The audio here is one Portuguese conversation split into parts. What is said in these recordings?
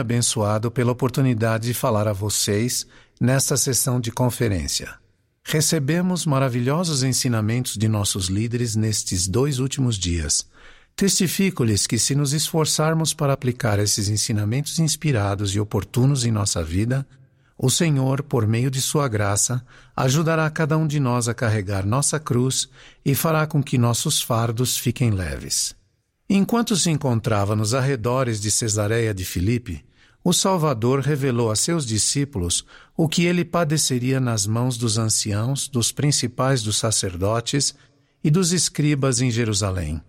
abençoado pela oportunidade de falar a vocês nesta sessão de conferência. Recebemos maravilhosos ensinamentos de nossos líderes nestes dois últimos dias. Testifico-lhes que, se nos esforçarmos para aplicar esses ensinamentos inspirados e oportunos em nossa vida, o Senhor, por meio de Sua graça, ajudará cada um de nós a carregar nossa cruz e fará com que nossos fardos fiquem leves. Enquanto se encontrava nos arredores de Cesareia de Filipe, o Salvador revelou a seus discípulos o que ele padeceria nas mãos dos anciãos, dos principais dos sacerdotes e dos escribas em Jerusalém.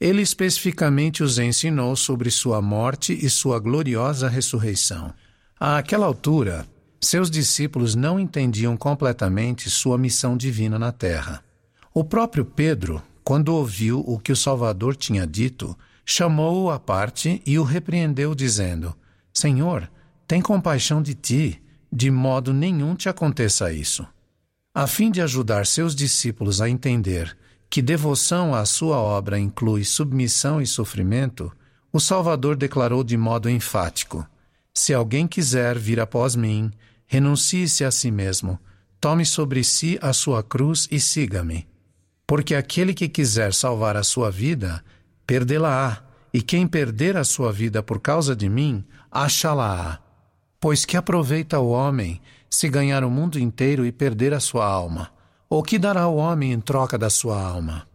Ele especificamente os ensinou sobre sua morte e sua gloriosa ressurreição. Àquela altura, seus discípulos não entendiam completamente sua missão divina na terra. O próprio Pedro, quando ouviu o que o Salvador tinha dito, chamou-o à parte e o repreendeu, dizendo: Senhor, tem compaixão de ti, de modo nenhum te aconteça isso. A fim de ajudar seus discípulos a entender que devoção à sua obra inclui submissão e sofrimento, o Salvador declarou de modo enfático: Se alguém quiser vir após mim, renuncie-se a si mesmo, tome sobre si a sua cruz e siga-me. Porque aquele que quiser salvar a sua vida, perdê-la-á e quem perder a sua vida por causa de mim, achá-la-á. Pois que aproveita o homem se ganhar o mundo inteiro e perder a sua alma? Ou que dará o homem em troca da sua alma?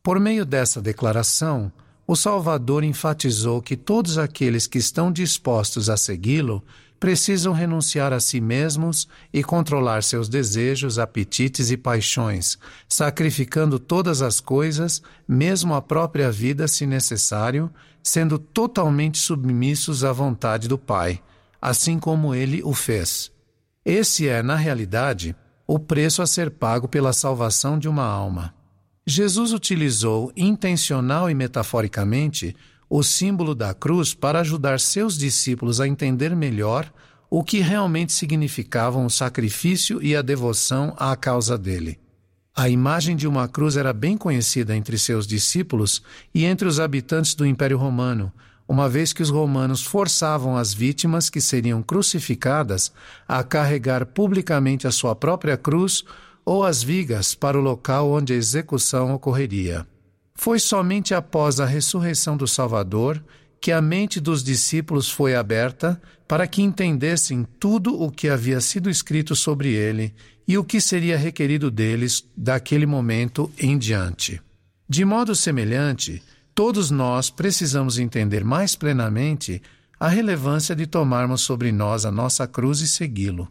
Por meio dessa declaração, o Salvador enfatizou que todos aqueles que estão dispostos a segui-lo precisam renunciar a si mesmos e controlar seus desejos, apetites e paixões, sacrificando todas as coisas, mesmo a própria vida, se necessário, sendo totalmente submissos à vontade do Pai, assim como ele o fez. Esse é, na realidade, o preço a ser pago pela salvação de uma alma. Jesus utilizou intencional e metaforicamente o símbolo da cruz para ajudar seus discípulos a entender melhor o que realmente significavam o sacrifício e a devoção à causa dele. A imagem de uma cruz era bem conhecida entre seus discípulos e entre os habitantes do Império Romano, uma vez que os romanos forçavam as vítimas que seriam crucificadas a carregar publicamente a sua própria cruz ou as vigas para o local onde a execução ocorreria. Foi somente após a ressurreição do Salvador que a mente dos discípulos foi aberta para que entendessem tudo o que havia sido escrito sobre ele e o que seria requerido deles daquele momento em diante. De modo semelhante, todos nós precisamos entender mais plenamente a relevância de tomarmos sobre nós a nossa cruz e segui-lo.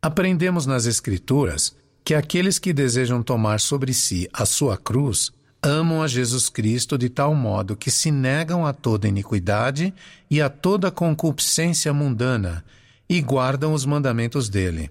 Aprendemos nas Escrituras que aqueles que desejam tomar sobre si a sua cruz amam a Jesus Cristo de tal modo que se negam a toda iniquidade e a toda concupiscência mundana e guardam os mandamentos dele.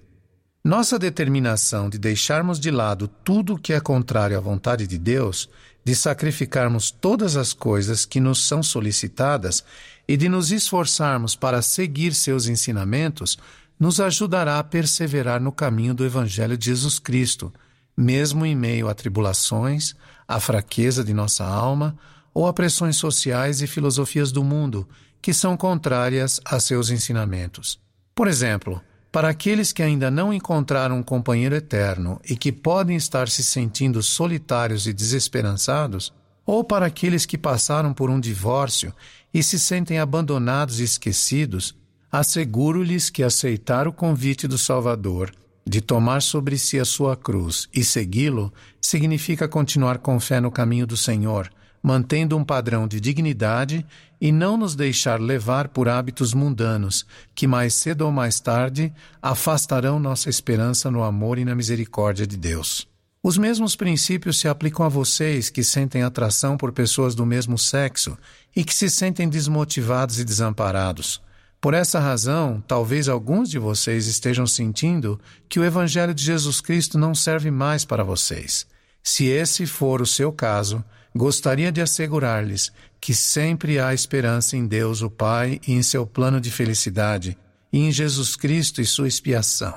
Nossa determinação de deixarmos de lado tudo que é contrário à vontade de Deus, de sacrificarmos todas as coisas que nos são solicitadas e de nos esforçarmos para seguir seus ensinamentos, nos ajudará a perseverar no caminho do Evangelho de Jesus Cristo mesmo em meio a tribulações, à fraqueza de nossa alma ou a pressões sociais e filosofias do mundo que são contrárias a seus ensinamentos. Por exemplo, para aqueles que ainda não encontraram um companheiro eterno e que podem estar se sentindo solitários e desesperançados, ou para aqueles que passaram por um divórcio e se sentem abandonados e esquecidos, asseguro-lhes que aceitar o convite do Salvador de tomar sobre si a sua cruz e segui-lo significa continuar com fé no caminho do Senhor, mantendo um padrão de dignidade e não nos deixar levar por hábitos mundanos que mais cedo ou mais tarde afastarão nossa esperança no amor e na misericórdia de Deus. Os mesmos princípios se aplicam a vocês que sentem atração por pessoas do mesmo sexo e que se sentem desmotivados e desamparados. Por essa razão, talvez alguns de vocês estejam sentindo que o Evangelho de Jesus Cristo não serve mais para vocês. Se esse for o seu caso, gostaria de assegurar-lhes que sempre há esperança em Deus o Pai e em seu plano de felicidade, e em Jesus Cristo e sua expiação,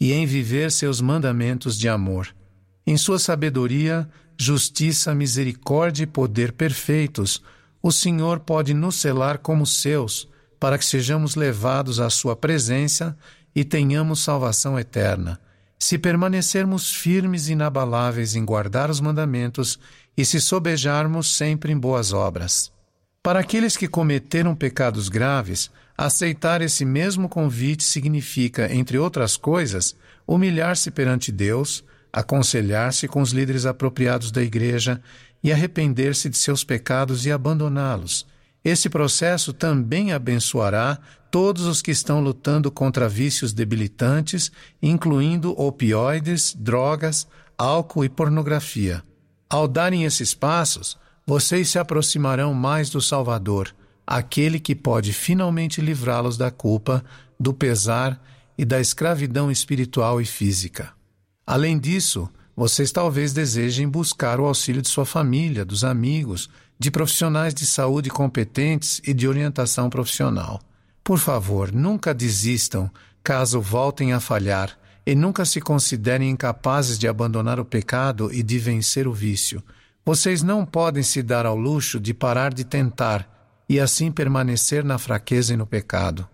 e em viver seus mandamentos de amor. Em sua sabedoria, justiça, misericórdia e poder perfeitos, o Senhor pode nos selar como seus para que sejamos levados à Sua presença e tenhamos salvação eterna, se permanecermos firmes e inabaláveis em guardar os mandamentos e se sobejarmos sempre em boas obras. Para aqueles que cometeram pecados graves, aceitar esse mesmo convite significa, entre outras coisas, humilhar-se perante Deus, aconselhar-se com os líderes apropriados da Igreja e arrepender-se de seus pecados e abandoná-los. Esse processo também abençoará todos os que estão lutando contra vícios debilitantes, incluindo opioides, drogas, álcool e pornografia. Ao darem esses passos, vocês se aproximarão mais do Salvador, aquele que pode finalmente livrá-los da culpa, do pesar e da escravidão espiritual e física. Além disso, vocês talvez desejem buscar o auxílio de sua família, dos amigos, de profissionais de saúde competentes e de orientação profissional. Por favor, nunca desistam caso voltem a falhar e nunca se considerem incapazes de abandonar o pecado e de vencer o vício. Vocês não podem se dar ao luxo de parar de tentar e assim permanecer na fraqueza e no pecado.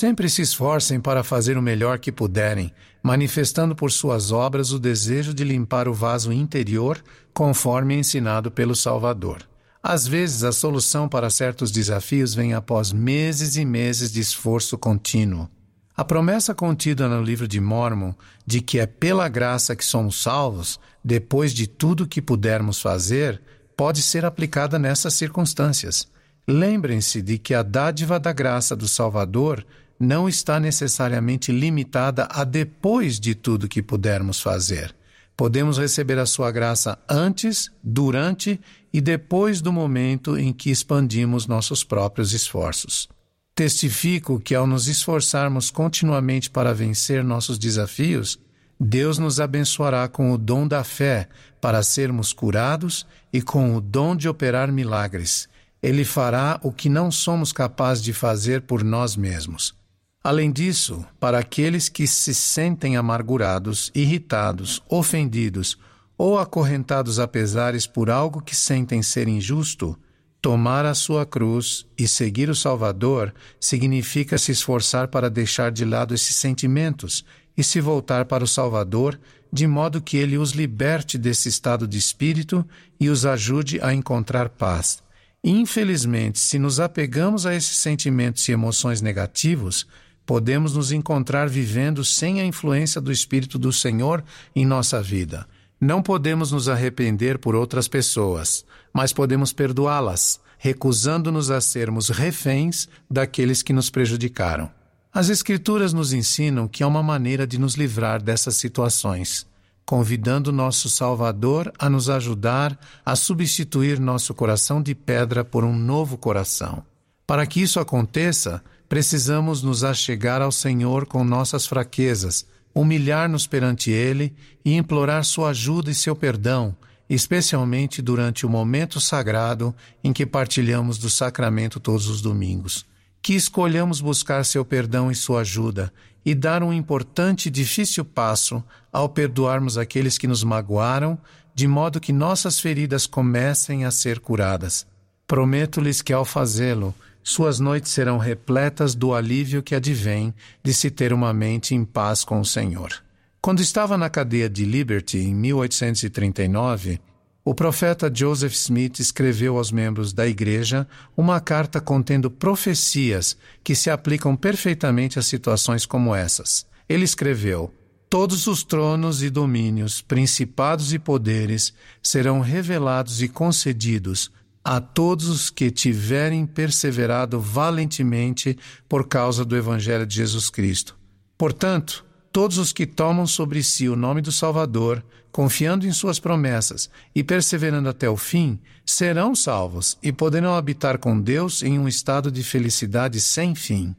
Sempre se esforcem para fazer o melhor que puderem, manifestando por suas obras o desejo de limpar o vaso interior, conforme ensinado pelo Salvador. Às vezes, a solução para certos desafios vem após meses e meses de esforço contínuo. A promessa contida no livro de Mormon de que é pela graça que somos salvos, depois de tudo que pudermos fazer, pode ser aplicada nessas circunstâncias. Lembrem-se de que a dádiva da graça do Salvador não está necessariamente limitada a depois de tudo que pudermos fazer. Podemos receber a sua graça antes, durante e depois do momento em que expandimos nossos próprios esforços. Testifico que, ao nos esforçarmos continuamente para vencer nossos desafios, Deus nos abençoará com o dom da fé para sermos curados e com o dom de operar milagres. Ele fará o que não somos capazes de fazer por nós mesmos. Além disso, para aqueles que se sentem amargurados, irritados, ofendidos ou acorrentados a pesares por algo que sentem ser injusto, Tomar a sua cruz e seguir o Salvador significa se esforçar para deixar de lado esses sentimentos e se voltar para o Salvador, de modo que ele os liberte desse estado de espírito e os ajude a encontrar paz. Infelizmente, se nos apegamos a esses sentimentos e emoções negativos, podemos nos encontrar vivendo sem a influência do Espírito do Senhor em nossa vida. Não podemos nos arrepender por outras pessoas, mas podemos perdoá-las, recusando-nos a sermos reféns daqueles que nos prejudicaram. As Escrituras nos ensinam que há uma maneira de nos livrar dessas situações, convidando nosso Salvador a nos ajudar a substituir nosso coração de pedra por um novo coração. Para que isso aconteça, precisamos nos achegar ao Senhor com nossas fraquezas humilhar-nos perante Ele e implorar Sua ajuda e seu perdão, especialmente durante o momento sagrado em que partilhamos do sacramento todos os domingos. Que escolhamos buscar seu perdão e sua ajuda e dar um importante e difícil passo ao perdoarmos aqueles que nos magoaram, de modo que nossas feridas comecem a ser curadas. Prometo-lhes que, ao fazê-lo, suas noites serão repletas do alívio que advém de se ter uma mente em paz com o Senhor. Quando estava na cadeia de Liberty, em 1839, o profeta Joseph Smith escreveu aos membros da igreja uma carta contendo profecias que se aplicam perfeitamente a situações como essas. Ele escreveu: Todos os tronos e domínios, principados e poderes serão revelados e concedidos a todos os que tiverem perseverado valentemente por causa do Evangelho de Jesus Cristo. Portanto, todos os que tomam sobre si o nome do Salvador, confiando em suas promessas e perseverando até o fim, serão salvos e poderão habitar com Deus em um estado de felicidade sem fim.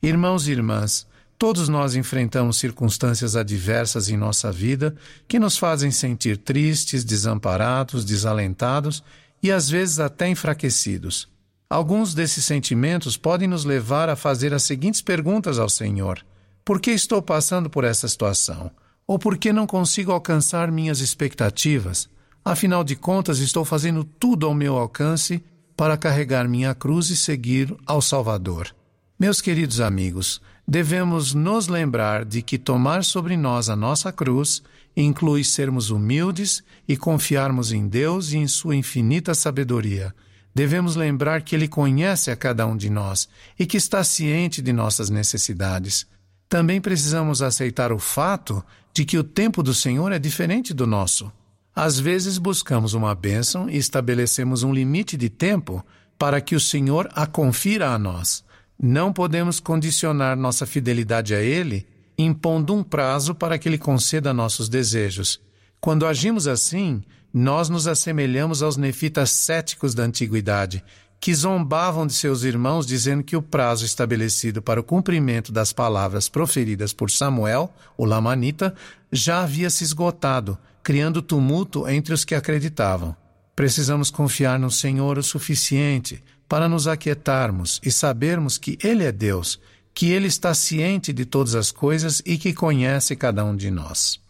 Irmãos e irmãs, todos nós enfrentamos circunstâncias adversas em nossa vida que nos fazem sentir tristes, desamparados, desalentados e às vezes até enfraquecidos. Alguns desses sentimentos podem nos levar a fazer as seguintes perguntas ao Senhor: Por que estou passando por essa situação? Ou por que não consigo alcançar minhas expectativas? Afinal de contas, estou fazendo tudo ao meu alcance para carregar minha cruz e seguir ao Salvador. Meus queridos amigos, devemos nos lembrar de que tomar sobre nós a nossa cruz inclui sermos humildes e confiarmos em Deus e em Sua infinita sabedoria. Devemos lembrar que Ele conhece a cada um de nós e que está ciente de nossas necessidades. Também precisamos aceitar o fato de que o tempo do Senhor é diferente do nosso. Às vezes buscamos uma bênção e estabelecemos um limite de tempo para que o Senhor a confira a nós. Não podemos condicionar nossa fidelidade a Ele impondo um prazo para que Ele conceda nossos desejos. Quando agimos assim, nós nos assemelhamos aos nefitas céticos da antiguidade, que zombavam de seus irmãos dizendo que o prazo estabelecido para o cumprimento das palavras proferidas por Samuel, o Lamanita, já havia se esgotado, criando tumulto entre os que acreditavam. Precisamos confiar no Senhor o suficiente para nos aquietarmos e sabermos que Ele é Deus, que Ele está ciente de todas as coisas e que conhece cada um de nós.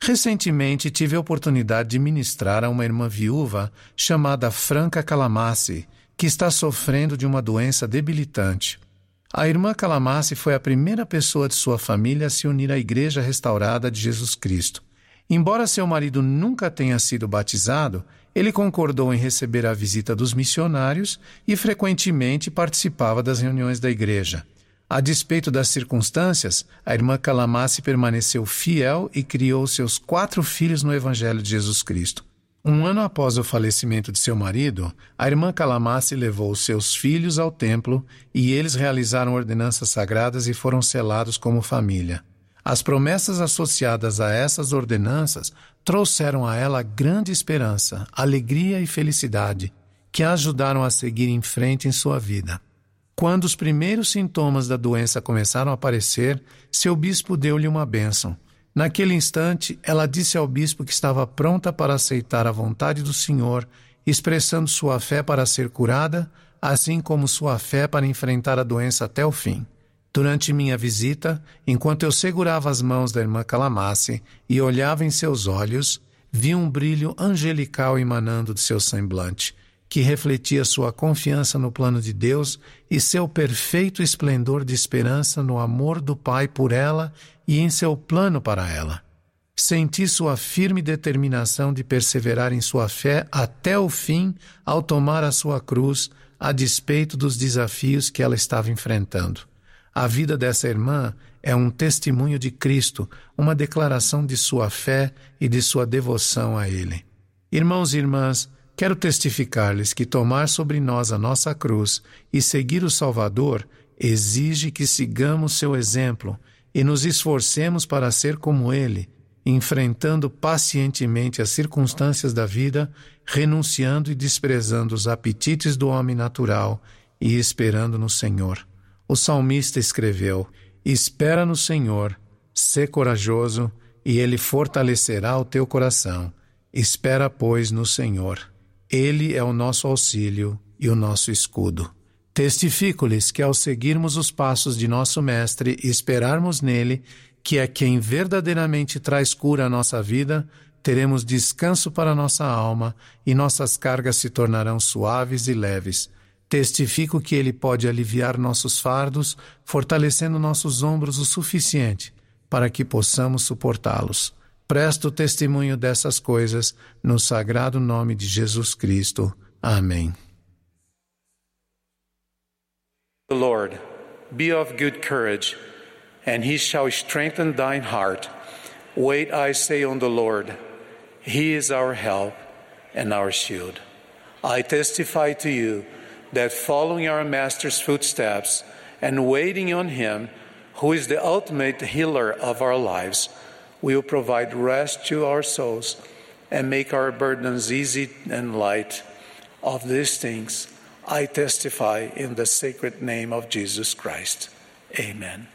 Recentemente tive a oportunidade de ministrar a uma irmã viúva chamada Franca Calamasse, que está sofrendo de uma doença debilitante. A irmã Calamasse foi a primeira pessoa de sua família a se unir à Igreja Restaurada de Jesus Cristo. Embora seu marido nunca tenha sido batizado, ele concordou em receber a visita dos missionários e frequentemente participava das reuniões da igreja. A despeito das circunstâncias, a irmã Calamasse permaneceu fiel e criou seus quatro filhos no Evangelho de Jesus Cristo. Um ano após o falecimento de seu marido, a irmã Calamasse levou seus filhos ao templo e eles realizaram ordenanças sagradas e foram selados como família. As promessas associadas a essas ordenanças trouxeram a ela grande esperança, alegria e felicidade, que a ajudaram a seguir em frente em sua vida. Quando os primeiros sintomas da doença começaram a aparecer, seu bispo deu-lhe uma bênção. Naquele instante, ela disse ao bispo que estava pronta para aceitar a vontade do Senhor, expressando sua fé para ser curada, assim como sua fé para enfrentar a doença até o fim. Durante minha visita, enquanto eu segurava as mãos da irmã Calamasse e olhava em seus olhos, vi um brilho angelical emanando de seu semblante, que refletia sua confiança no plano de Deus e seu perfeito esplendor de esperança no amor do Pai por ela e em seu plano para ela. Senti sua firme determinação de perseverar em sua fé até o fim ao tomar a sua cruz, a despeito dos desafios que ela estava enfrentando. A vida dessa irmã é um testemunho de Cristo, uma declaração de sua fé e de sua devoção a Ele. Irmãos e irmãs, quero testificar-lhes que tomar sobre nós a nossa cruz e seguir o Salvador exige que sigamos seu exemplo e nos esforcemos para ser como Ele, enfrentando pacientemente as circunstâncias da vida, renunciando e desprezando os apetites do homem natural e esperando no Senhor. O salmista escreveu: Espera no Senhor, sê corajoso, e ele fortalecerá o teu coração. Espera, pois, no Senhor. Ele é o nosso auxílio e o nosso escudo. Testifico-lhes que, ao seguirmos os passos de nosso Mestre e esperarmos nele, que é quem verdadeiramente traz cura à nossa vida, teremos descanso para nossa alma e nossas cargas se tornarão suaves e leves Testifico que Ele pode aliviar nossos fardos, fortalecendo nossos ombros o suficiente para que possamos suportá-los. Presto testemunho dessas coisas no sagrado nome de Jesus Cristo. Amém. The Lord, be of good courage, and he shall strengthen thine heart. Wait, I say, on the Lord. He is our help and our shield. I testify to you that following our Master's footsteps and waiting on Him, who is the ultimate healer of our lives, will provide rest to our souls and make our burdens easy and light. Of these things, I testify in the sacred name of Jesus Christ. Amen.